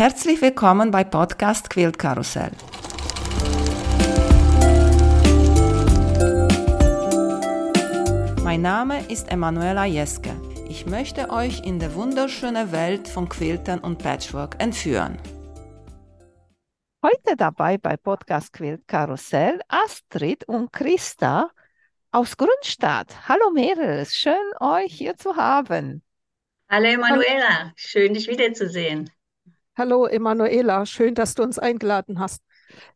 Herzlich willkommen bei Podcast Quilt Karussell. Mein Name ist Emanuela Jeske. Ich möchte euch in die wunderschöne Welt von Quiltern und Patchwork entführen. Heute dabei bei Podcast Quilt Karussell Astrid und Christa aus Grünstadt. Hallo Mädels, schön euch hier zu haben. Hallo Emanuela, schön dich wiederzusehen. Hallo Emanuela, schön, dass du uns eingeladen hast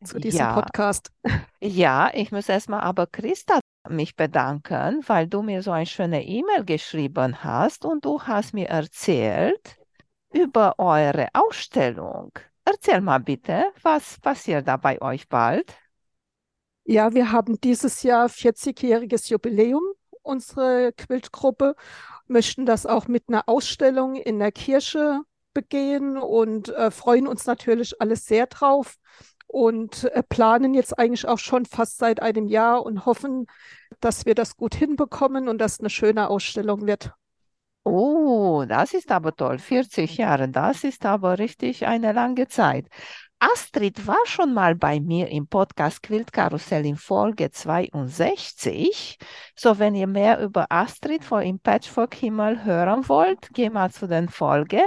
zu diesem Ja, Podcast. ja, ich muss erstmal aber Christa mich bedanken, weil du mir so eine schöne E-Mail geschrieben hast und du hast mir erzählt über eure Ausstellung. Erzähl mal bitte, was passiert da bei euch bald? Ja, wir haben dieses Jahr 40-jähriges Jubiläum, unsere Quiltgruppe, möchten das auch mit einer Ausstellung in der Kirche begehen und äh, freuen uns natürlich alles sehr drauf und äh, planen jetzt eigentlich auch schon fast seit einem Jahr und hoffen, dass wir das gut hinbekommen und dass eine schöne Ausstellung wird. Oh, das ist aber toll. 40 Jahre, das ist aber richtig eine lange Zeit. Astrid war schon mal bei mir im Podcast Quiltkarussell in Folge 62. So, wenn ihr mehr über Astrid von im Patchwork Himmel hören wollt, geh mal zu den Folge.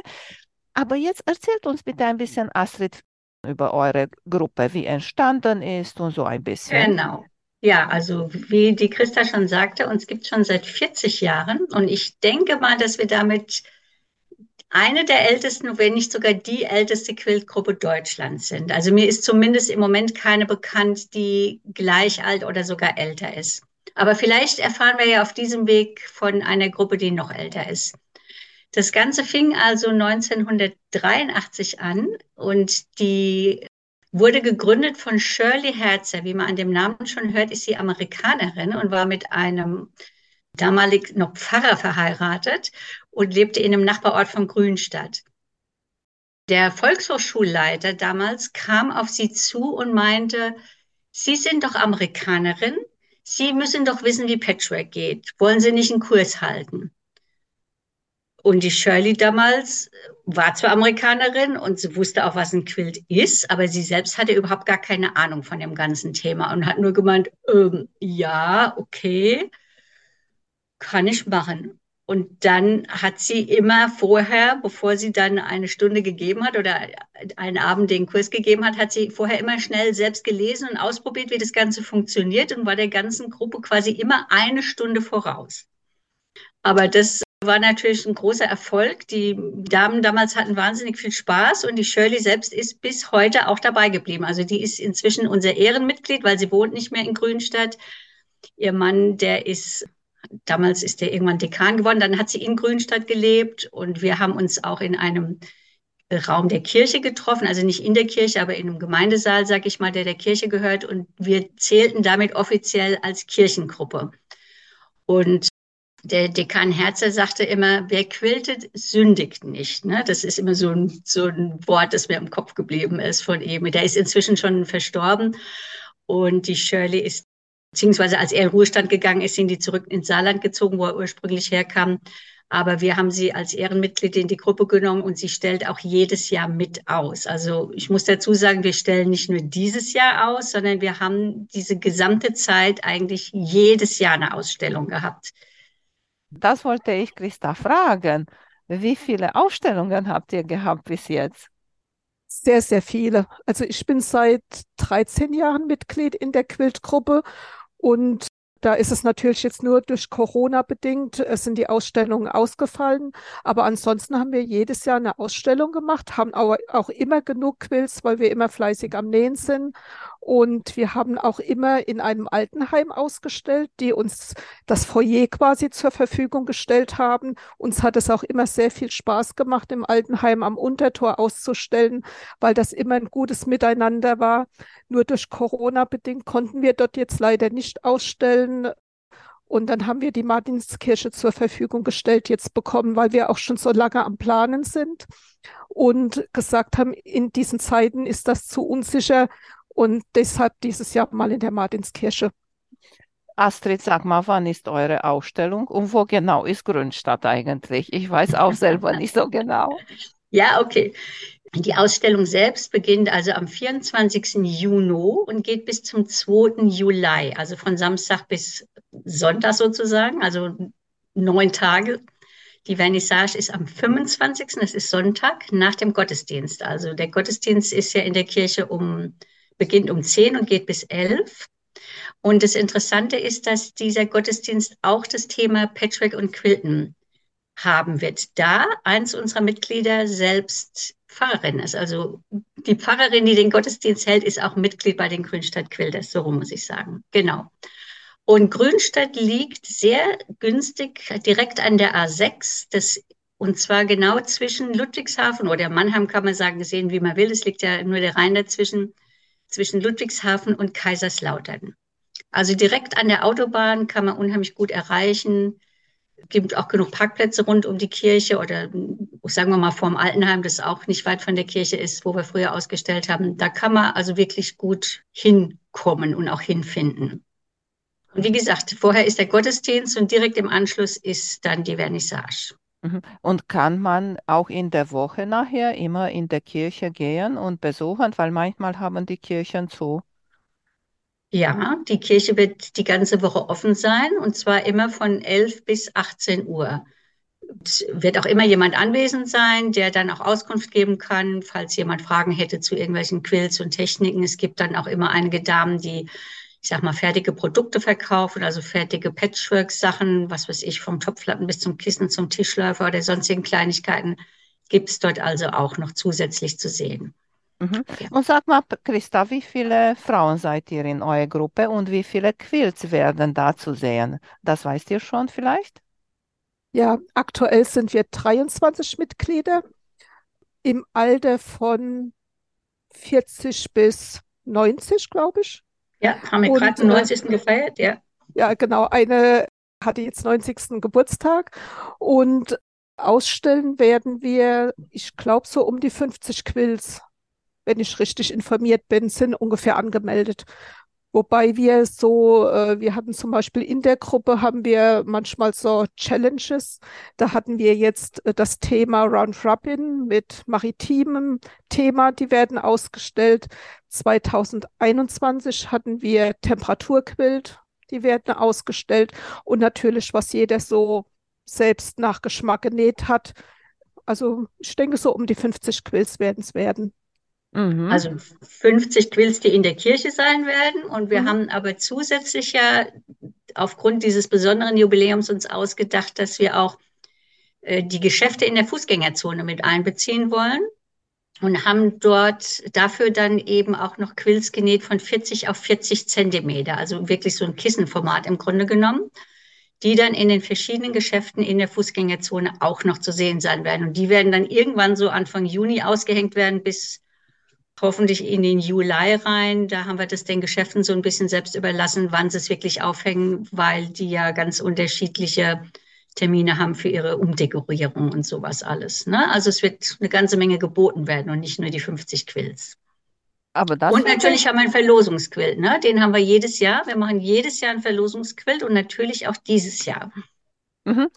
Aber jetzt erzählt uns bitte ein bisschen, Astrid, über eure Gruppe, wie entstanden ist und so ein bisschen. Genau. Ja, also wie die Christa schon sagte, uns gibt es schon seit 40 Jahren und ich denke mal, dass wir damit eine der ältesten, wenn nicht sogar die älteste Quiltgruppe Deutschlands sind. Also mir ist zumindest im Moment keine bekannt, die gleich alt oder sogar älter ist. Aber vielleicht erfahren wir ja auf diesem Weg von einer Gruppe, die noch älter ist. Das Ganze fing also 1983 an und die wurde gegründet von Shirley Herzer. Wie man an dem Namen schon hört, ist sie Amerikanerin und war mit einem damalig noch Pfarrer verheiratet und lebte in einem Nachbarort von Grünstadt. Der Volkshochschulleiter damals kam auf sie zu und meinte, Sie sind doch Amerikanerin, Sie müssen doch wissen, wie Patchwork geht. Wollen Sie nicht einen Kurs halten? Und die Shirley damals war zwar Amerikanerin und sie wusste auch, was ein Quilt ist, aber sie selbst hatte überhaupt gar keine Ahnung von dem ganzen Thema und hat nur gemeint, ähm, ja, okay, kann ich machen. Und dann hat sie immer vorher, bevor sie dann eine Stunde gegeben hat oder einen Abend den Kurs gegeben hat, hat sie vorher immer schnell selbst gelesen und ausprobiert, wie das Ganze funktioniert und war der ganzen Gruppe quasi immer eine Stunde voraus. Aber das war natürlich ein großer Erfolg. Die Damen damals hatten wahnsinnig viel Spaß und die Shirley selbst ist bis heute auch dabei geblieben. Also die ist inzwischen unser Ehrenmitglied, weil sie wohnt nicht mehr in Grünstadt. Ihr Mann, der ist, damals ist der irgendwann Dekan geworden, dann hat sie in Grünstadt gelebt und wir haben uns auch in einem Raum der Kirche getroffen, also nicht in der Kirche, aber in einem Gemeindesaal, sag ich mal, der der Kirche gehört und wir zählten damit offiziell als Kirchengruppe. Und der Dekan Herzer sagte immer, wer quiltet, sündigt nicht. Ne? Das ist immer so ein, so ein Wort, das mir im Kopf geblieben ist von ihm. Der ist inzwischen schon verstorben. Und die Shirley ist, beziehungsweise als er in Ruhestand gegangen ist, sind die zurück ins Saarland gezogen, wo er ursprünglich herkam. Aber wir haben sie als Ehrenmitglied in die Gruppe genommen und sie stellt auch jedes Jahr mit aus. Also ich muss dazu sagen, wir stellen nicht nur dieses Jahr aus, sondern wir haben diese gesamte Zeit eigentlich jedes Jahr eine Ausstellung gehabt. Das wollte ich Christa fragen. Wie viele Ausstellungen habt ihr gehabt bis jetzt? Sehr, sehr viele. Also ich bin seit 13 Jahren Mitglied in der Quiltgruppe und da ist es natürlich jetzt nur durch Corona bedingt, es sind die Ausstellungen ausgefallen. Aber ansonsten haben wir jedes Jahr eine Ausstellung gemacht, haben auch, auch immer genug Quills, weil wir immer fleißig am Nähen sind. Und wir haben auch immer in einem Altenheim ausgestellt, die uns das Foyer quasi zur Verfügung gestellt haben. Uns hat es auch immer sehr viel Spaß gemacht, im Altenheim am Untertor auszustellen, weil das immer ein gutes Miteinander war. Nur durch Corona bedingt konnten wir dort jetzt leider nicht ausstellen. Und dann haben wir die Martinskirche zur Verfügung gestellt jetzt bekommen, weil wir auch schon so lange am Planen sind und gesagt haben, in diesen Zeiten ist das zu unsicher und deshalb dieses Jahr mal in der Martinskirche. Astrid, sag mal, wann ist eure Ausstellung und wo genau ist Grünstadt eigentlich? Ich weiß auch selber nicht so genau. Ja, okay. Die Ausstellung selbst beginnt also am 24. Juni und geht bis zum 2. Juli, also von Samstag bis Sonntag sozusagen, also neun Tage. Die Vernissage ist am 25., das ist Sonntag, nach dem Gottesdienst. Also der Gottesdienst ist ja in der Kirche um, beginnt um 10 und geht bis 11. Und das Interessante ist, dass dieser Gottesdienst auch das Thema Patchwork und Quilten haben wird, da eins unserer Mitglieder selbst Pfarrerin ist. Also die Pfarrerin, die den Gottesdienst hält, ist auch Mitglied bei den Grünstadt Quilters, so rum muss ich sagen. Genau. Und Grünstadt liegt sehr günstig direkt an der A6, das, und zwar genau zwischen Ludwigshafen oder Mannheim kann man sagen, sehen wie man will. Es liegt ja nur der Rhein dazwischen, zwischen Ludwigshafen und Kaiserslautern. Also direkt an der Autobahn kann man unheimlich gut erreichen gibt auch genug Parkplätze rund um die Kirche oder sagen wir mal vorm Altenheim, das auch nicht weit von der Kirche ist, wo wir früher ausgestellt haben. Da kann man also wirklich gut hinkommen und auch hinfinden. Und wie gesagt, vorher ist der Gottesdienst und direkt im Anschluss ist dann die Vernissage. Mhm. Und kann man auch in der Woche nachher immer in der Kirche gehen und besuchen, weil manchmal haben die Kirchen zu. Ja, die Kirche wird die ganze Woche offen sein und zwar immer von 11 bis 18 Uhr. Es wird auch immer jemand anwesend sein, der dann auch Auskunft geben kann, falls jemand Fragen hätte zu irgendwelchen Quills und Techniken. Es gibt dann auch immer einige Damen, die, ich sag mal, fertige Produkte verkaufen, also fertige Patchwork-Sachen, was weiß ich, vom Topflappen bis zum Kissen, zum Tischläufer oder sonstigen Kleinigkeiten, gibt es dort also auch noch zusätzlich zu sehen. Mhm. Und sag mal, Christa, wie viele Frauen seid ihr in eurer Gruppe und wie viele Quilts werden da zu sehen? Das weißt ihr schon vielleicht? Ja, aktuell sind wir 23 Mitglieder im Alter von 40 bis 90, glaube ich. Ja, haben wir gerade den 90. Äh, gefeiert, ja. Ja, genau. Eine hatte jetzt 90. Geburtstag und ausstellen werden wir, ich glaube, so um die 50 Quills wenn ich richtig informiert bin, sind ungefähr angemeldet. Wobei wir so, äh, wir hatten zum Beispiel in der Gruppe, haben wir manchmal so Challenges. Da hatten wir jetzt äh, das Thema Round Robin mit maritimem Thema, die werden ausgestellt. 2021 hatten wir Temperaturquilt, die werden ausgestellt. Und natürlich, was jeder so selbst nach Geschmack genäht hat. Also ich denke, so um die 50 Quills werden es werden. Mhm. Also 50 Quills, die in der Kirche sein werden. Und wir mhm. haben aber zusätzlich ja aufgrund dieses besonderen Jubiläums uns ausgedacht, dass wir auch äh, die Geschäfte in der Fußgängerzone mit einbeziehen wollen und haben dort dafür dann eben auch noch Quills genäht von 40 auf 40 Zentimeter, also wirklich so ein Kissenformat im Grunde genommen, die dann in den verschiedenen Geschäften in der Fußgängerzone auch noch zu sehen sein werden. Und die werden dann irgendwann so Anfang Juni ausgehängt werden bis hoffentlich in den Juli rein. Da haben wir das den Geschäften so ein bisschen selbst überlassen, wann sie es wirklich aufhängen, weil die ja ganz unterschiedliche Termine haben für ihre Umdekorierung und sowas alles. Ne? Also es wird eine ganze Menge geboten werden und nicht nur die 50 Quills. Aber das und natürlich haben wir einen Verlosungsquilt. Ne? Den haben wir jedes Jahr. Wir machen jedes Jahr einen Verlosungsquilt und natürlich auch dieses Jahr. Mhm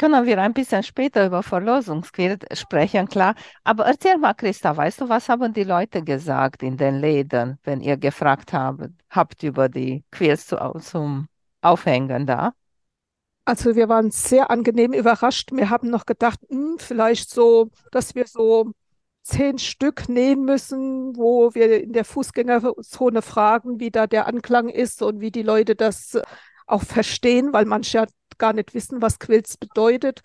können wir ein bisschen später über Verlosungsquilt sprechen, klar. Aber erzähl mal, Christa, weißt du, was haben die Leute gesagt in den Läden, wenn ihr gefragt habt, habt über die Quilts zu, zum Aufhängen da? Also wir waren sehr angenehm überrascht. Wir haben noch gedacht, mh, hm, vielleicht so, dass wir so zehn Stück nähen müssen, wo wir in der Fußgängerzone fragen, wie da der Anklang ist und wie die Leute das auch verstehen, weil manche gar nicht wissen, was Quilts bedeutet.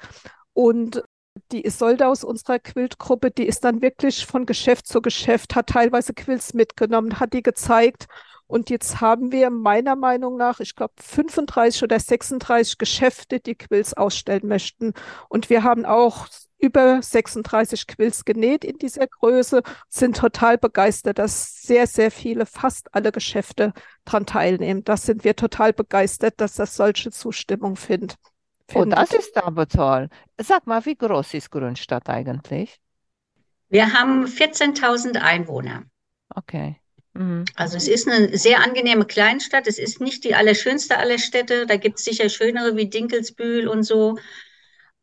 Und die Isolde aus unserer Quiltgruppe, die ist dann wirklich von Geschäft zu Geschäft, hat teilweise Quilts mitgenommen, hat die gezeigt. Und jetzt haben wir meiner Meinung nach, ich glaube, 35 oder 36 Geschäfte, die Quills ausstellen möchten. Und wir haben auch über 36 Quills genäht in dieser Größe, sind total begeistert, dass sehr, sehr viele, fast alle Geschäfte daran teilnehmen. Das sind wir total begeistert, dass das solche Zustimmung findet. Oh, das ist aber toll. Sag mal, wie groß ist Grünstadt eigentlich? Wir haben 14.000 Einwohner. Okay. Mhm. Also es ist eine sehr angenehme Kleinstadt. Es ist nicht die allerschönste aller Städte. Da gibt es sicher schönere wie Dinkelsbühl und so.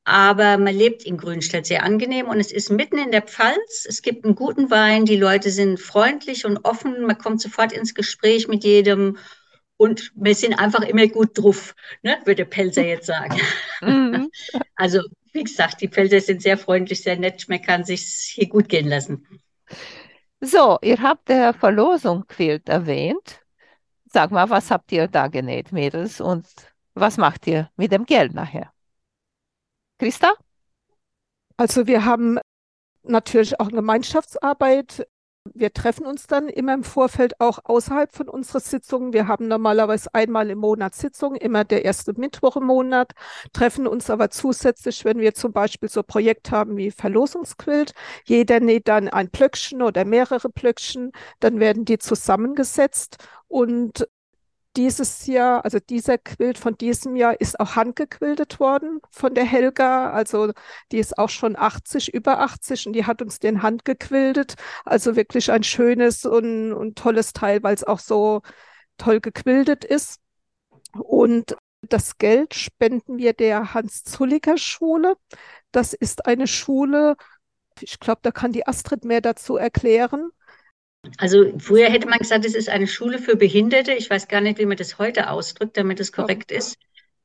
aber man lebt in Grünstedt sehr angenehm und es ist mitten in der Pfalz. Es gibt einen guten Wein, die Leute sind freundlich und offen, man kommt sofort ins Gespräch mit jedem und wir sind einfach immer gut drauf, ne, würde Pelzer jetzt sagen. Mhm. Also, wie gesagt, die Pelzer sind sehr freundlich, sehr nett, man kann sich hier gut gehen lassen. So, ihr habt der Verlosung Quilt erwähnt. Sag mal, was habt ihr da genäht, Mädels, und was macht ihr mit dem Geld nachher? Christa? Also wir haben natürlich auch Gemeinschaftsarbeit. Wir treffen uns dann immer im Vorfeld auch außerhalb von unserer Sitzungen. Wir haben normalerweise einmal im Monat Sitzungen, immer der erste Mittwoch im Monat, treffen uns aber zusätzlich, wenn wir zum Beispiel so Projekt haben wie Verlosungsquilt. Jeder näht dann ein Plöckchen oder mehrere Plöckchen, dann werden die zusammengesetzt und dieses Jahr, also dieser Quilt von diesem Jahr ist auch handgequiltet worden von der Helga. Also die ist auch schon 80, über 80 und die hat uns den Hand gequiltet. Also wirklich ein schönes und, und tolles Teil, weil es auch so toll gequiltet ist. Und das Geld spenden wir der Hans-Zulliger Schule. Das ist eine Schule, ich glaube, da kann die Astrid mehr dazu erklären. Also früher hätte man gesagt, es ist eine Schule für Behinderte. Ich weiß gar nicht, wie man das heute ausdrückt, damit es korrekt ist.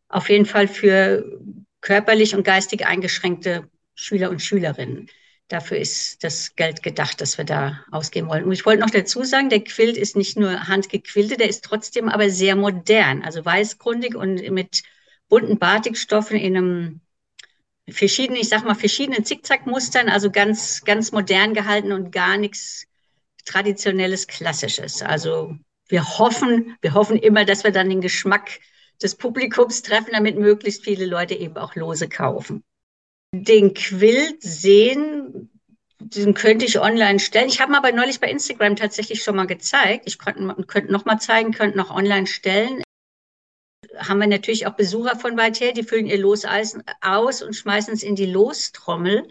Auf jeden Fall für körperlich und geistig eingeschränkte Schüler und Schülerinnen. Dafür ist das Geld gedacht, das wir da ausgeben wollen. Und ich wollte noch dazu sagen, der Quilt ist nicht nur handgequiltet, der ist trotzdem aber sehr modern, also weißgrundig und mit bunten Batikstoffen in einem verschiedenen, ich sag mal, verschiedenen Zickzackmustern, also ganz, ganz modern gehalten und gar nichts traditionelles, klassisches. Also wir hoffen, wir hoffen immer, dass wir dann den Geschmack des Publikums treffen, damit möglichst viele Leute eben auch Lose kaufen. Den Quilt sehen, den könnte ich online stellen. Ich habe ihn aber neulich bei Instagram tatsächlich schon mal gezeigt. Ich könnte, könnte noch mal zeigen, könnte noch online stellen. Haben wir natürlich auch Besucher von weit her, die füllen ihr Los aus und schmeißen es in die Lostrommel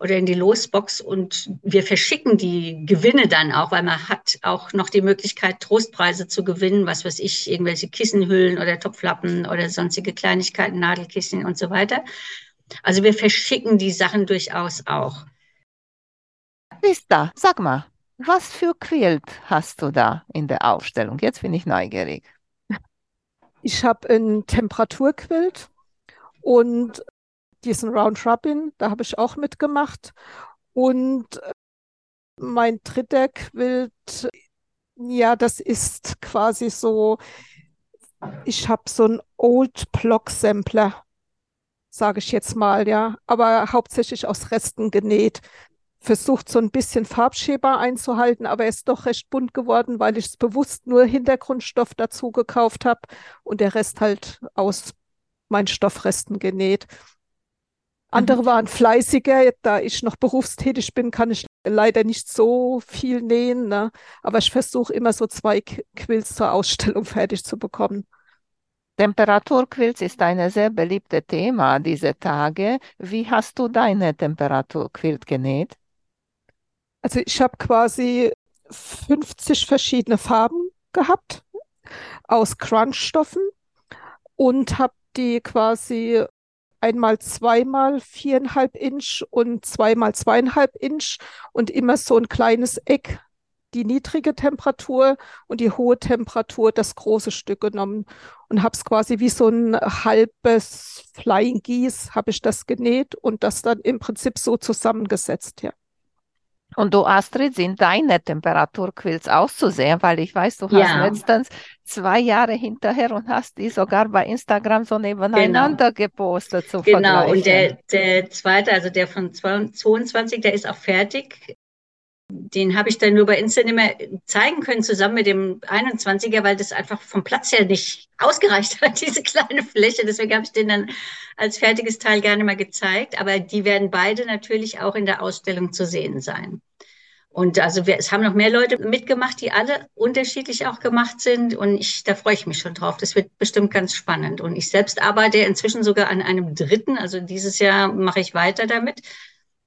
oder in die Losbox und wir verschicken die Gewinne dann auch, weil man hat auch noch die Möglichkeit, Trostpreise zu gewinnen, was weiß ich, irgendwelche Kissenhüllen oder Topflappen oder sonstige Kleinigkeiten, Nadelkissen und so weiter. Also wir verschicken die Sachen durchaus auch. Lista, sag mal, was für Quilt hast du da in der Aufstellung? Jetzt bin ich neugierig. Ich habe ein Temperaturquilt und diesen Round Robin, da habe ich auch mitgemacht. Und äh, mein Quilt, ja, das ist quasi so, ich habe so ein Old Block Sampler, sage ich jetzt mal, ja, aber hauptsächlich aus Resten genäht. Versucht so ein bisschen Farbschäber einzuhalten, aber er ist doch recht bunt geworden, weil ich es bewusst nur Hintergrundstoff dazu gekauft habe und der Rest halt aus meinen Stoffresten genäht. Andere mhm. waren fleißiger. Da ich noch berufstätig bin, kann ich leider nicht so viel nähen. Ne? Aber ich versuche immer so zwei Quills zur Ausstellung fertig zu bekommen. Temperaturquills ist ein sehr beliebtes Thema diese Tage. Wie hast du deine Temperaturquilt genäht? Also ich habe quasi 50 verschiedene Farben gehabt aus Crunchstoffen und habe die quasi einmal zweimal viereinhalb Inch und zweimal zweieinhalb Inch und immer so ein kleines Eck die niedrige Temperatur und die hohe Temperatur das große Stück genommen und habe es quasi wie so ein halbes Flying Geese habe ich das genäht und das dann im Prinzip so zusammengesetzt, ja. Und du, Astrid, sind deine Temperaturquills auszusehen, weil ich weiß, du hast ja. letztens zwei Jahre hinterher und hast die sogar bei Instagram so nebeneinander genau. gepostet. Zu genau, und der, der zweite, also der von 22, der ist auch fertig. Den habe ich dann nur bei Insta nicht mehr zeigen können, zusammen mit dem 21er, weil das einfach vom Platz her nicht ausgereicht hat, diese kleine Fläche. Deswegen habe ich den dann als fertiges Teil gerne mal gezeigt. Aber die werden beide natürlich auch in der Ausstellung zu sehen sein. Und also wir, es haben noch mehr Leute mitgemacht, die alle unterschiedlich auch gemacht sind. Und ich, da freue ich mich schon drauf. Das wird bestimmt ganz spannend. Und ich selbst arbeite inzwischen sogar an einem dritten. Also dieses Jahr mache ich weiter damit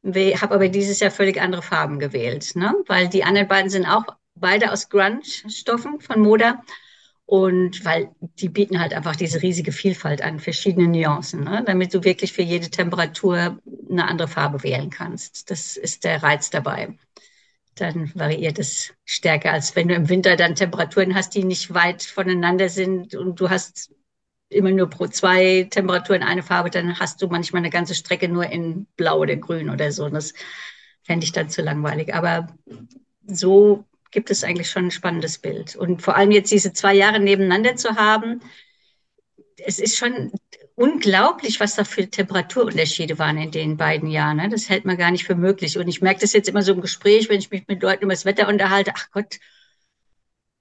habe aber dieses Jahr völlig andere Farben gewählt, ne? weil die anderen beiden sind auch beide aus Grunge-Stoffen von Moda. Und weil die bieten halt einfach diese riesige Vielfalt an verschiedenen Nuancen, ne? damit du wirklich für jede Temperatur eine andere Farbe wählen kannst. Das ist der Reiz dabei. Dann variiert es stärker, als wenn du im Winter dann Temperaturen hast, die nicht weit voneinander sind und du hast immer nur pro zwei Temperaturen eine Farbe, dann hast du manchmal eine ganze Strecke nur in Blau oder Grün oder so. Und das fände ich dann zu langweilig. Aber so gibt es eigentlich schon ein spannendes Bild. Und vor allem jetzt diese zwei Jahre nebeneinander zu haben, es ist schon unglaublich, was da für Temperaturunterschiede waren in den beiden Jahren. Ne? Das hält man gar nicht für möglich. Und ich merke das jetzt immer so im Gespräch, wenn ich mich mit Leuten über das Wetter unterhalte. Ach Gott,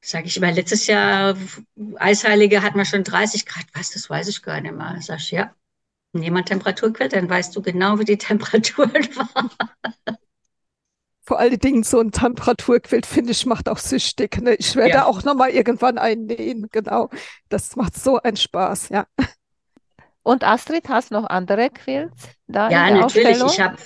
sage ich immer, letztes Jahr Eisheilige hatten wir schon 30 Grad. Was, das weiß ich gar nicht mehr. Sag ich, ja, nimm Temperaturquelle, dann weißt du genau, wie die Temperaturen waren. Vor allen Dingen so ein Temperaturquilt, finde ich, macht auch süchtig. Ne? Ich werde ja. auch nochmal irgendwann einnähen, genau. Das macht so einen Spaß, ja. Und Astrid, hast du noch andere Quilts da Ja, natürlich. Ich habe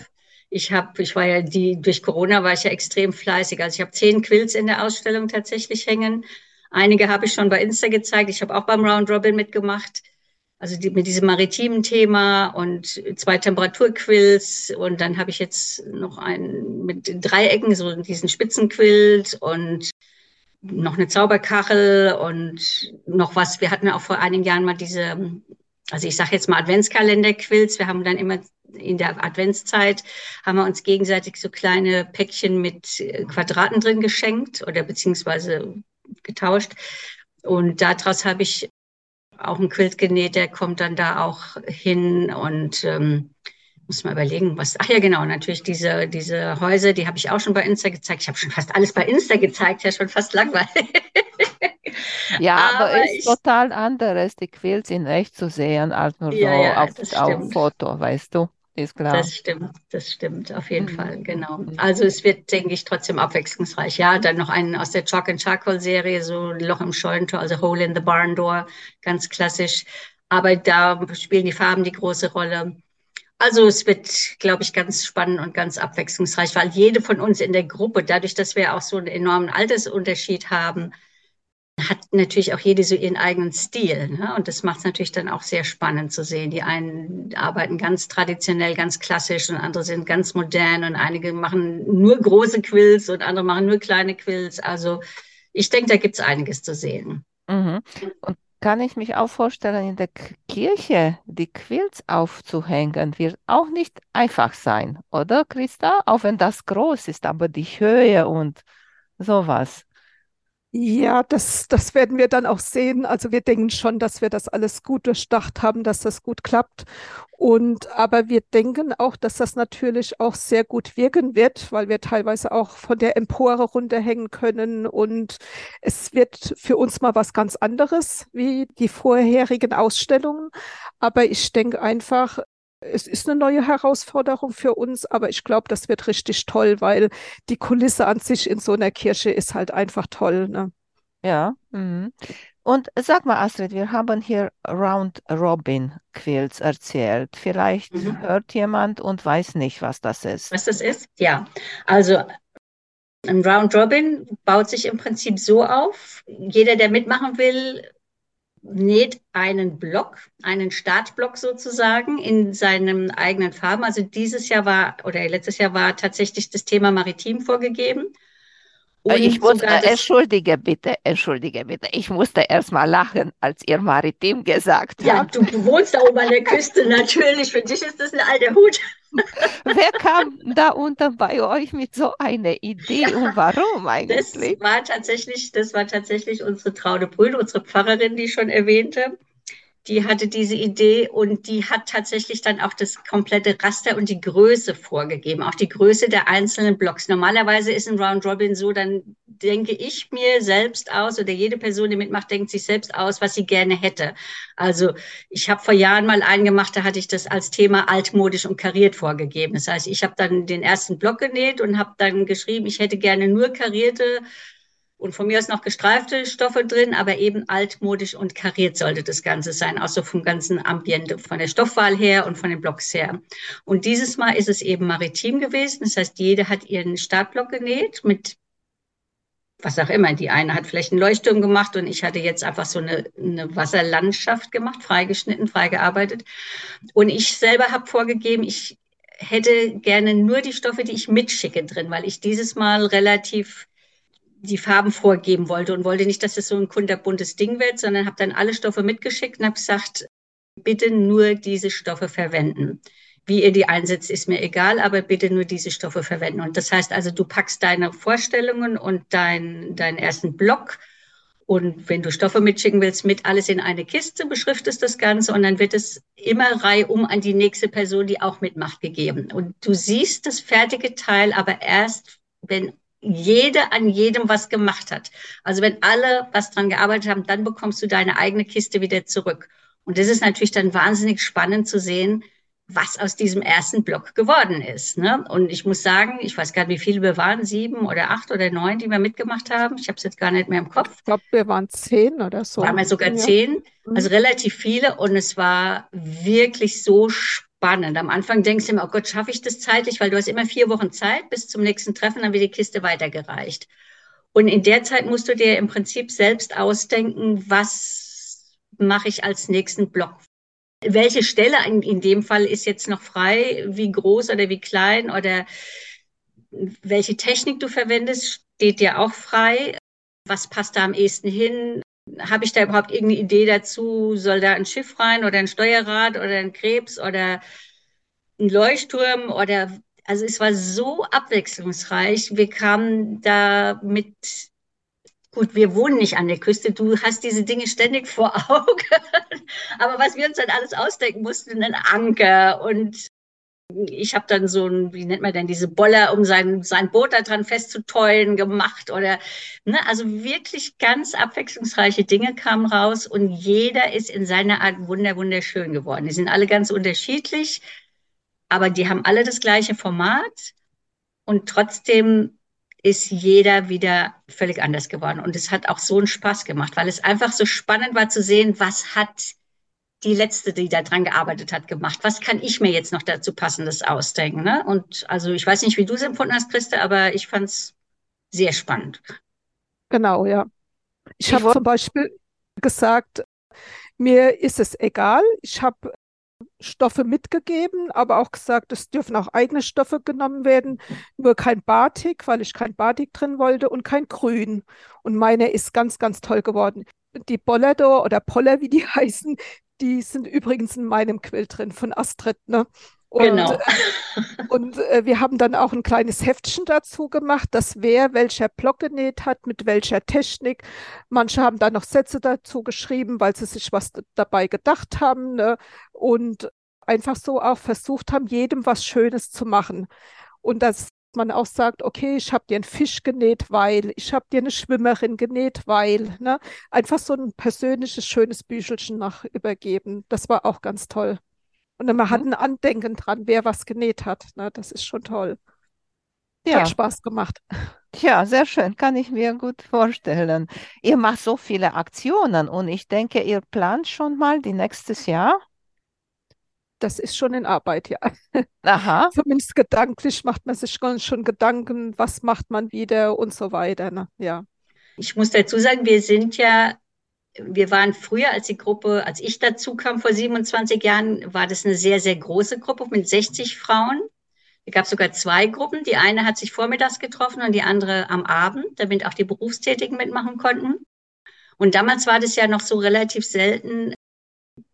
ich habe, ich war ja die, durch Corona war ich ja extrem fleißig. Also ich habe zehn Quilts in der Ausstellung tatsächlich hängen. Einige habe ich schon bei Insta gezeigt. Ich habe auch beim Round Robin mitgemacht. Also die, mit diesem maritimen Thema und zwei Temperaturquills. Und dann habe ich jetzt noch einen mit Dreiecken, so diesen Spitzenquilt und noch eine Zauberkachel und noch was. Wir hatten auch vor einigen Jahren mal diese, also ich sage jetzt mal Adventskalender-Quills. Wir haben dann immer in der Adventszeit haben wir uns gegenseitig so kleine Päckchen mit äh, Quadraten drin geschenkt oder beziehungsweise getauscht. Und daraus habe ich auch ein Quilt genäht, der kommt dann da auch hin und ähm, muss mal überlegen, was. Ach ja, genau, natürlich diese, diese Häuser, die habe ich auch schon bei Insta gezeigt. Ich habe schon fast alles bei Insta gezeigt, ja schon fast langweilig. Ja, aber, aber ist total anderes, die Quilts in echt zu sehen, als nur ja, so ja, auf, auf Foto, weißt du? Ist klar. Das stimmt, das stimmt, auf jeden mhm. Fall, genau. Also es wird, denke ich, trotzdem abwechslungsreich. Ja, dann noch einen aus der Chalk and Charcoal Serie, so Loch im Scheunentor, also Hole in the Barn Door, ganz klassisch. Aber da spielen die Farben die große Rolle. Also es wird, glaube ich, ganz spannend und ganz abwechslungsreich, weil jede von uns in der Gruppe, dadurch, dass wir auch so einen enormen Altersunterschied haben, hat natürlich auch jede so ihren eigenen Stil. Ne? Und das macht es natürlich dann auch sehr spannend zu sehen. Die einen arbeiten ganz traditionell, ganz klassisch und andere sind ganz modern und einige machen nur große Quills und andere machen nur kleine Quills. Also ich denke, da gibt es einiges zu sehen. Mhm. Und kann ich mich auch vorstellen, in der Kirche die Quills aufzuhängen, wird auch nicht einfach sein, oder Christa? Auch wenn das groß ist, aber die Höhe und sowas. Ja, das, das werden wir dann auch sehen. Also wir denken schon, dass wir das alles gut durchdacht haben, dass das gut klappt. Und aber wir denken auch, dass das natürlich auch sehr gut wirken wird, weil wir teilweise auch von der Empore runterhängen können. Und es wird für uns mal was ganz anderes wie die vorherigen Ausstellungen. Aber ich denke einfach, es ist eine neue Herausforderung für uns, aber ich glaube, das wird richtig toll, weil die Kulisse an sich in so einer Kirche ist halt einfach toll. Ne? Ja. Mhm. Und sag mal, Astrid, wir haben hier Round Robin Quilts erzählt. Vielleicht mhm. hört jemand und weiß nicht, was das ist. Was das ist? Ja. Also ein Round Robin baut sich im Prinzip so auf. Jeder, der mitmachen will, näht einen Block, einen Startblock sozusagen in seinen eigenen Farben. Also dieses Jahr war oder letztes Jahr war tatsächlich das Thema Maritim vorgegeben. Und ich muss, äh, entschuldige bitte, entschuldige bitte, ich musste erst mal lachen, als ihr Maritim gesagt ja, habt. Ja, du wohnst da oben an der Küste, natürlich, für dich ist das ein alter Hut. Wer kam da unten bei euch mit so einer Idee und warum eigentlich? Das war tatsächlich, das war tatsächlich unsere Traude Brüder, unsere Pfarrerin, die ich schon erwähnte die hatte diese Idee und die hat tatsächlich dann auch das komplette Raster und die Größe vorgegeben, auch die Größe der einzelnen Blocks. Normalerweise ist ein Round Robin so, dann denke ich mir selbst aus oder jede Person, die mitmacht, denkt sich selbst aus, was sie gerne hätte. Also ich habe vor Jahren mal einen gemacht, da hatte ich das als Thema altmodisch und kariert vorgegeben. Das heißt, ich habe dann den ersten Block genäht und habe dann geschrieben, ich hätte gerne nur karierte und von mir aus noch gestreifte Stoffe drin, aber eben altmodisch und kariert sollte das Ganze sein, auch so vom ganzen Ambiente, von der Stoffwahl her und von den Blocks her. Und dieses Mal ist es eben maritim gewesen, das heißt, jede hat ihren Startblock genäht mit was auch immer. Die eine hat vielleicht einen Leuchtturm gemacht und ich hatte jetzt einfach so eine, eine Wasserlandschaft gemacht, freigeschnitten, freigearbeitet. Und ich selber habe vorgegeben, ich hätte gerne nur die Stoffe, die ich mitschicke drin, weil ich dieses Mal relativ die Farben vorgeben wollte und wollte nicht, dass es so ein kunterbuntes Ding wird, sondern habe dann alle Stoffe mitgeschickt und habe gesagt, bitte nur diese Stoffe verwenden. Wie ihr die einsetzt, ist mir egal, aber bitte nur diese Stoffe verwenden. Und das heißt also, du packst deine Vorstellungen und dein, deinen ersten Block und wenn du Stoffe mitschicken willst, mit alles in eine Kiste, beschriftest das Ganze und dann wird es immer reihum an die nächste Person, die auch mitmacht, gegeben. Und du siehst das fertige Teil aber erst, wenn jede an jedem was gemacht hat. Also wenn alle was dran gearbeitet haben, dann bekommst du deine eigene Kiste wieder zurück. Und das ist natürlich dann wahnsinnig spannend zu sehen, was aus diesem ersten Block geworden ist. Ne? Und ich muss sagen, ich weiß gar nicht, wie viele wir waren, sieben oder acht oder neun, die wir mitgemacht haben. Ich habe es jetzt gar nicht mehr im Kopf. Ich glaube, wir waren zehn oder so. Waren wir sogar ja. zehn, mhm. also relativ viele. Und es war wirklich so spannend. Am Anfang denkst du immer, oh Gott, schaffe ich das zeitlich? Weil du hast immer vier Wochen Zeit bis zum nächsten Treffen, dann wird die Kiste weitergereicht. Und in der Zeit musst du dir im Prinzip selbst ausdenken, was mache ich als nächsten Block welche Stelle in, in dem Fall ist jetzt noch frei, wie groß oder wie klein oder welche Technik du verwendest, steht dir auch frei. Was passt da am ehesten hin? Habe ich da überhaupt irgendeine Idee dazu? Soll da ein Schiff rein oder ein Steuerrad oder ein Krebs oder ein Leuchtturm oder also es war so abwechslungsreich. Wir kamen da mit Gut, wir wohnen nicht an der Küste. Du hast diese Dinge ständig vor Augen. Aber was wir uns dann alles ausdenken mussten, ein Anker und ich habe dann so ein, wie nennt man denn diese Boller, um sein, sein Boot da dran festzutollen gemacht oder, ne, also wirklich ganz abwechslungsreiche Dinge kamen raus und jeder ist in seiner Art wunder, wunderschön geworden. Die sind alle ganz unterschiedlich, aber die haben alle das gleiche Format und trotzdem ist jeder wieder völlig anders geworden. Und es hat auch so einen Spaß gemacht, weil es einfach so spannend war zu sehen, was hat die letzte, die da dran gearbeitet hat, gemacht. Was kann ich mir jetzt noch dazu passendes ausdenken? Ne? Und also ich weiß nicht, wie du es empfunden hast, Christa, aber ich fand es sehr spannend. Genau, ja. Ich, ich habe zum Beispiel gesagt, mir ist es egal. Ich habe Stoffe mitgegeben, aber auch gesagt, es dürfen auch eigene Stoffe genommen werden, nur kein Batik, weil ich kein Batik drin wollte und kein Grün. Und meine ist ganz, ganz toll geworden. Die Bollador oder Poller, wie die heißen, die sind übrigens in meinem Quill drin von Astrid. Ne? Und, genau. Äh, und äh, wir haben dann auch ein kleines Heftchen dazu gemacht, dass wer welcher Block genäht hat, mit welcher Technik. Manche haben dann noch Sätze dazu geschrieben, weil sie sich was dabei gedacht haben ne? und einfach so auch versucht haben, jedem was Schönes zu machen. Und dass man auch sagt, okay, ich habe dir einen Fisch genäht, weil, ich habe dir eine Schwimmerin genäht, weil, ne? einfach so ein persönliches, schönes Büchelchen nach übergeben. Das war auch ganz toll. Und man hat ein Andenken dran, wer was genäht hat. Ne? Das ist schon toll. Ja. Hat Spaß gemacht. Ja, sehr schön, kann ich mir gut vorstellen. Ihr macht so viele Aktionen und ich denke, ihr plant schon mal die nächstes Jahr. Das ist schon in Arbeit, ja. Aha. Zumindest gedanklich macht man sich schon Gedanken, was macht man wieder und so weiter. Ne? Ja. Ich muss dazu sagen, wir sind ja wir waren früher, als die Gruppe, als ich dazu kam vor 27 Jahren, war das eine sehr, sehr große Gruppe mit 60 Frauen. Es gab sogar zwei Gruppen. Die eine hat sich vormittags getroffen und die andere am Abend, damit auch die Berufstätigen mitmachen konnten. Und damals war das ja noch so relativ selten,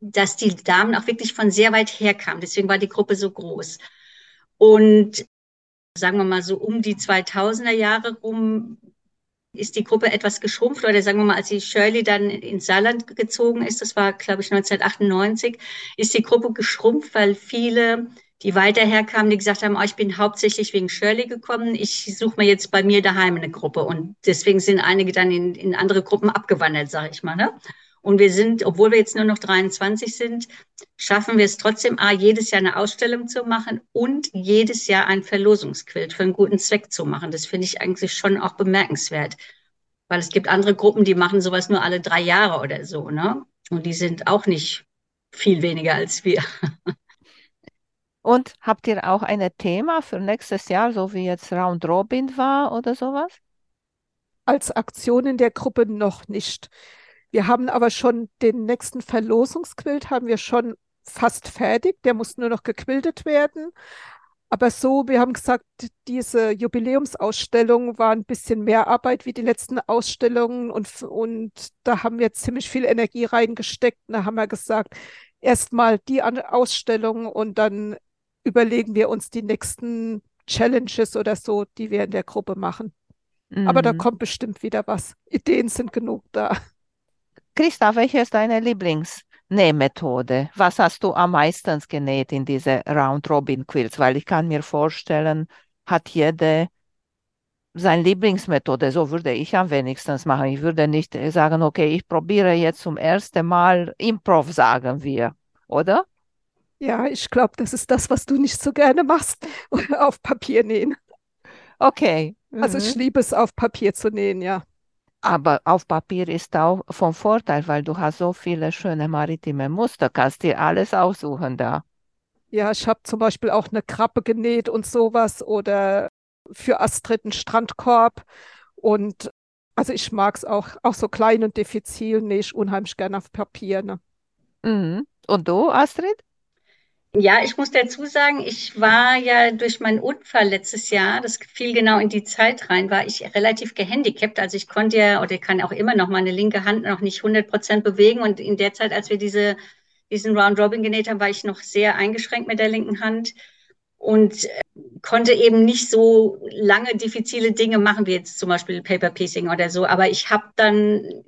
dass die Damen auch wirklich von sehr weit her kamen. Deswegen war die Gruppe so groß. Und sagen wir mal so um die 2000er Jahre rum ist die Gruppe etwas geschrumpft oder sagen wir mal, als die Shirley dann ins Saarland gezogen ist, das war, glaube ich, 1998, ist die Gruppe geschrumpft, weil viele, die weiter herkamen, die gesagt haben, oh, ich bin hauptsächlich wegen Shirley gekommen, ich suche mir jetzt bei mir daheim eine Gruppe. Und deswegen sind einige dann in, in andere Gruppen abgewandert, sage ich mal. Ne? Und wir sind, obwohl wir jetzt nur noch 23 sind, schaffen wir es trotzdem, A, jedes Jahr eine Ausstellung zu machen und jedes Jahr ein Verlosungsquilt für einen guten Zweck zu machen. Das finde ich eigentlich schon auch bemerkenswert. Weil es gibt andere Gruppen, die machen sowas nur alle drei Jahre oder so, ne? Und die sind auch nicht viel weniger als wir. Und habt ihr auch ein Thema für nächstes Jahr, so wie jetzt Round Robin war oder sowas? als Aktion in der Gruppe noch nicht. Wir haben aber schon den nächsten Verlosungsquilt haben wir schon fast fertig. Der muss nur noch gequiltet werden. Aber so, wir haben gesagt, diese Jubiläumsausstellung war ein bisschen mehr Arbeit wie die letzten Ausstellungen und, und da haben wir ziemlich viel Energie reingesteckt. Und da haben wir gesagt, erstmal die Ausstellung und dann überlegen wir uns die nächsten Challenges oder so, die wir in der Gruppe machen. Mhm. Aber da mhm. kommt bestimmt wieder was. Ideen sind genug da. Christa, welche ist deine Lieblingsnähmethode? Was hast du am meisten genäht in diese Round-Robin-Quilts? Weil ich kann mir vorstellen, hat jede seine Lieblingsmethode. So würde ich am wenigsten machen. Ich würde nicht sagen, okay, ich probiere jetzt zum ersten Mal Improv, sagen wir, oder? Ja, ich glaube, das ist das, was du nicht so gerne machst, auf Papier nähen. Okay. Mhm. Also ich mhm. liebe es, auf Papier zu nähen, ja. Aber auf Papier ist auch von Vorteil, weil du hast so viele schöne maritime Muster, kannst dir alles aussuchen da. Ja, ich habe zum Beispiel auch eine Krabbe genäht und sowas oder für Astrid einen Strandkorb. Und also ich mag es auch, auch so klein und diffizil nähe ich unheimlich gerne auf Papier. Ne? Mhm. Und du, Astrid? Ja, ich muss dazu sagen, ich war ja durch meinen Unfall letztes Jahr, das fiel genau in die Zeit rein, war ich relativ gehandicapt. Also ich konnte ja oder kann auch immer noch meine linke Hand noch nicht 100 Prozent bewegen. Und in der Zeit, als wir diese, diesen Round Robin genäht haben, war ich noch sehr eingeschränkt mit der linken Hand und äh, konnte eben nicht so lange diffizile Dinge machen, wie jetzt zum Beispiel Paper Piecing oder so. Aber ich habe dann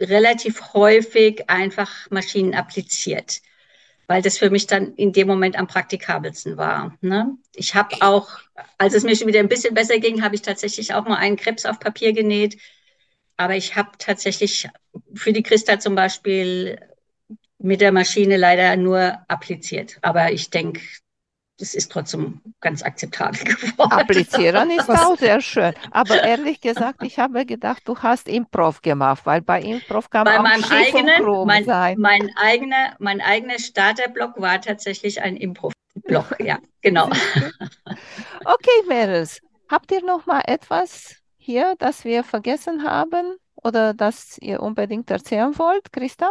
relativ häufig einfach Maschinen appliziert weil das für mich dann in dem Moment am praktikabelsten war. Ne? Ich habe auch, als es mir schon wieder ein bisschen besser ging, habe ich tatsächlich auch mal einen Krebs auf Papier genäht. Aber ich habe tatsächlich für die Christa zum Beispiel mit der Maschine leider nur appliziert. Aber ich denke, das ist trotzdem ganz akzeptabel geworden. Applizieren ist auch sehr schön. Aber ehrlich gesagt, ich habe gedacht, du hast Improv gemacht, weil bei Improv kann bei man meinem eigenen, mein, sein. Mein eigener, mein eigener Starterblock war tatsächlich ein Improv-Block. Ja, genau. okay, Meres, habt ihr noch mal etwas hier, das wir vergessen haben oder das ihr unbedingt erzählen wollt, Christa?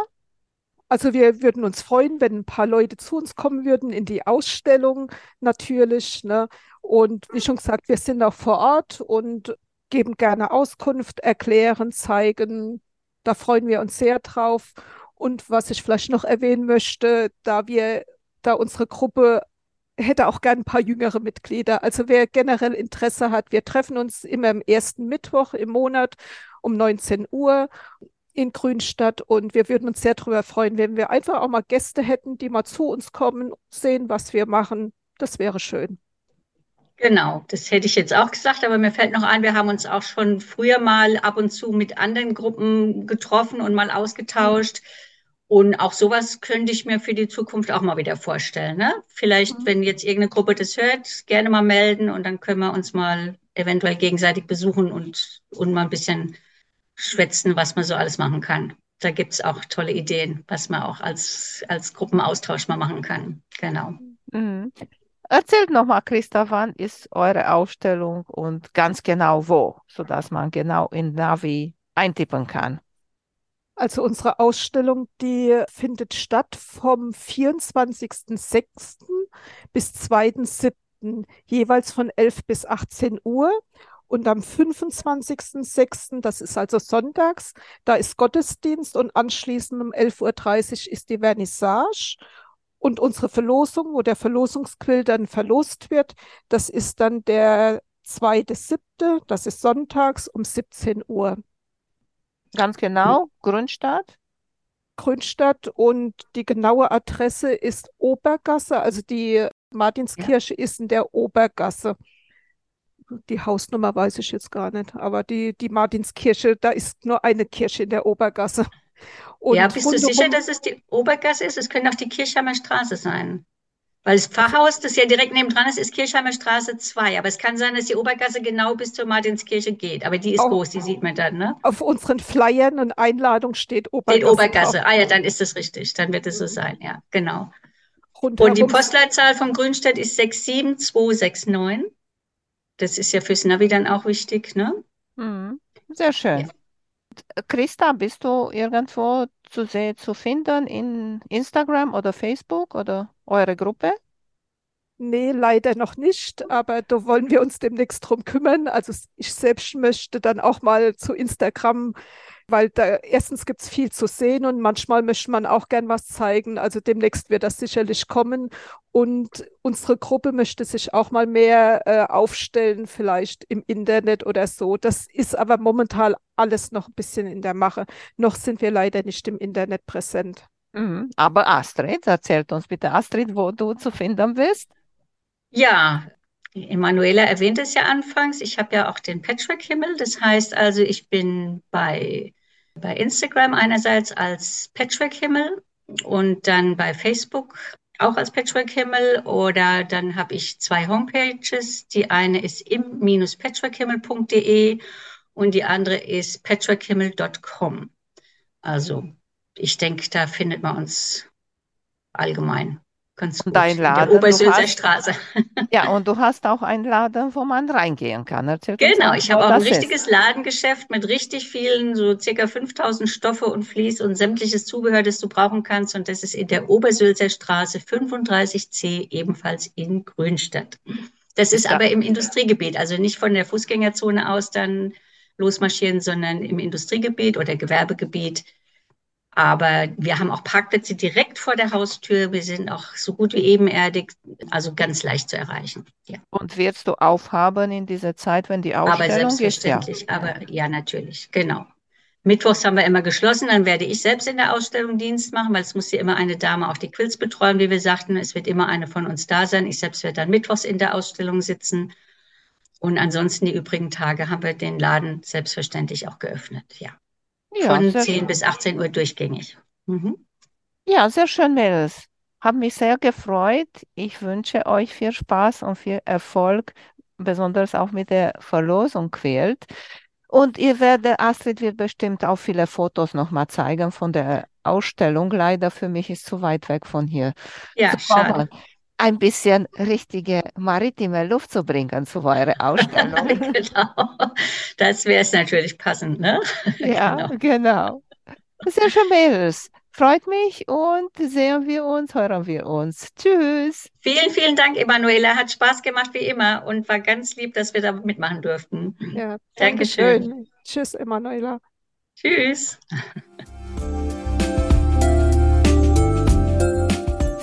Also wir würden uns freuen, wenn ein paar Leute zu uns kommen würden in die Ausstellung natürlich. Ne? Und wie schon gesagt, wir sind auch vor Ort und geben gerne Auskunft, erklären, zeigen. Da freuen wir uns sehr drauf. Und was ich vielleicht noch erwähnen möchte, da wir, da unsere Gruppe hätte auch gern ein paar jüngere Mitglieder. Also wer generell Interesse hat, wir treffen uns immer am ersten Mittwoch im Monat um 19 Uhr in Grünstadt und wir würden uns sehr darüber freuen, wenn wir einfach auch mal Gäste hätten, die mal zu uns kommen, sehen, was wir machen. Das wäre schön. Genau, das hätte ich jetzt auch gesagt, aber mir fällt noch ein, wir haben uns auch schon früher mal ab und zu mit anderen Gruppen getroffen und mal ausgetauscht. Und auch sowas könnte ich mir für die Zukunft auch mal wieder vorstellen. Ne? Vielleicht, mhm. wenn jetzt irgendeine Gruppe das hört, gerne mal melden und dann können wir uns mal eventuell gegenseitig besuchen und, und mal ein bisschen schwätzen, was man so alles machen kann. Da gibt es auch tolle Ideen, was man auch als, als Gruppenaustausch mal machen kann. Genau. Mhm. Erzählt nochmal, Christa, wann ist eure Ausstellung und ganz genau wo, sodass man genau in Navi eintippen kann. Also unsere Ausstellung, die findet statt vom 24.06. bis 2.07. jeweils von 11 bis 18 Uhr. Und am 25.06., das ist also sonntags, da ist Gottesdienst und anschließend um 11.30 Uhr ist die Vernissage. Und unsere Verlosung, wo der Verlosungsquill dann verlost wird, das ist dann der 2.7., das ist sonntags um 17 Uhr. Ganz genau, Grünstadt? Grünstadt und die genaue Adresse ist Obergasse, also die Martinskirche ja. ist in der Obergasse die Hausnummer weiß ich jetzt gar nicht, aber die, die Martinskirche, da ist nur eine Kirche in der Obergasse. Und ja, bist du sicher, dass es die Obergasse ist? Es könnte auch die Kirchheimer Straße sein. Weil das Pfarrhaus, das ja direkt nebendran ist, ist Kirchheimer Straße 2. Aber es kann sein, dass die Obergasse genau bis zur Martinskirche geht. Aber die ist auf, groß, die sieht man dann, ne? Auf unseren Flyern und Einladungen steht Obergasse. Steht Obergasse. Drauf. Ah ja, dann ist das richtig. Dann wird es so sein, ja, genau. Rundherum. Und die Postleitzahl von Grünstadt ist 67269. Das ist ja fürs Navi dann auch wichtig, ne? Mhm. sehr schön. Ja. Christa, bist du irgendwo zu, zu finden in Instagram oder Facebook oder eure Gruppe? Nee, leider noch nicht, aber da wollen wir uns demnächst drum kümmern. Also ich selbst möchte dann auch mal zu Instagram, weil da erstens gibt es viel zu sehen und manchmal möchte man auch gern was zeigen. Also demnächst wird das sicherlich kommen. Und unsere Gruppe möchte sich auch mal mehr äh, aufstellen, vielleicht im Internet oder so. Das ist aber momentan alles noch ein bisschen in der Mache. Noch sind wir leider nicht im Internet präsent. Mhm. Aber Astrid, erzählt uns bitte, Astrid, wo du zu finden bist. Ja, Emanuela erwähnt es ja anfangs. Ich habe ja auch den Patchwork-Himmel. Das heißt also, ich bin bei, bei Instagram einerseits als Patchwork-Himmel und dann bei Facebook auch als Patchwork-Himmel. Oder dann habe ich zwei Homepages. Die eine ist im-patchworkhimmel.de und die andere ist patchworkhimmel.com. Also ich denke, da findet man uns allgemein. Ganz gut. Dein Laden. Der Obersülzer Straße. Ja, und du hast auch einen Laden, wo man reingehen kann. Erzähl genau, ich habe auch ein richtiges ist. Ladengeschäft mit richtig vielen, so circa 5000 Stoffe und Vlies und sämtliches Zubehör, das du brauchen kannst. Und das ist in der Obersülzer Straße 35c, ebenfalls in Grünstadt. Das ist aber im Industriegebiet, also nicht von der Fußgängerzone aus dann losmarschieren, sondern im Industriegebiet oder Gewerbegebiet aber wir haben auch Parkplätze direkt vor der Haustür. Wir sind auch so gut wie ebenerdig, also ganz leicht zu erreichen. Ja. Und wirst du aufhaben in dieser Zeit, wenn die Ausstellung aber selbstverständlich, ist? Ja. Aber ja, natürlich, genau. Mittwochs haben wir immer geschlossen, dann werde ich selbst in der Ausstellung Dienst machen, weil es muss ja immer eine Dame auch die Quills betreuen, wie wir sagten. Es wird immer eine von uns da sein. Ich selbst werde dann mittwochs in der Ausstellung sitzen. Und ansonsten die übrigen Tage haben wir den Laden selbstverständlich auch geöffnet, ja. Ja, Von 10 schön. bis 18 Uhr durchgängig. Mhm. Ja, sehr schön, Mädels. Hat mich sehr gefreut. Ich wünsche euch viel Spaß und viel Erfolg, besonders auch mit der Verlosung quält. Und ihr werdet, Astrid wird bestimmt auch viele Fotos nochmal zeigen von der Ausstellung. Leider für mich ist zu weit weg von hier. Ja, schade ein bisschen richtige maritime Luft zu bringen zu eurer Ausstellung. genau, das wäre es natürlich passend, ne? Ja, genau. genau. Sehr schön, Mädels. Freut mich und sehen wir uns, hören wir uns. Tschüss. Vielen, vielen Dank, Emanuela. Hat Spaß gemacht wie immer und war ganz lieb, dass wir da mitmachen durften. Ja, Dankeschön. Dankeschön. Tschüss, Emanuela. Tschüss.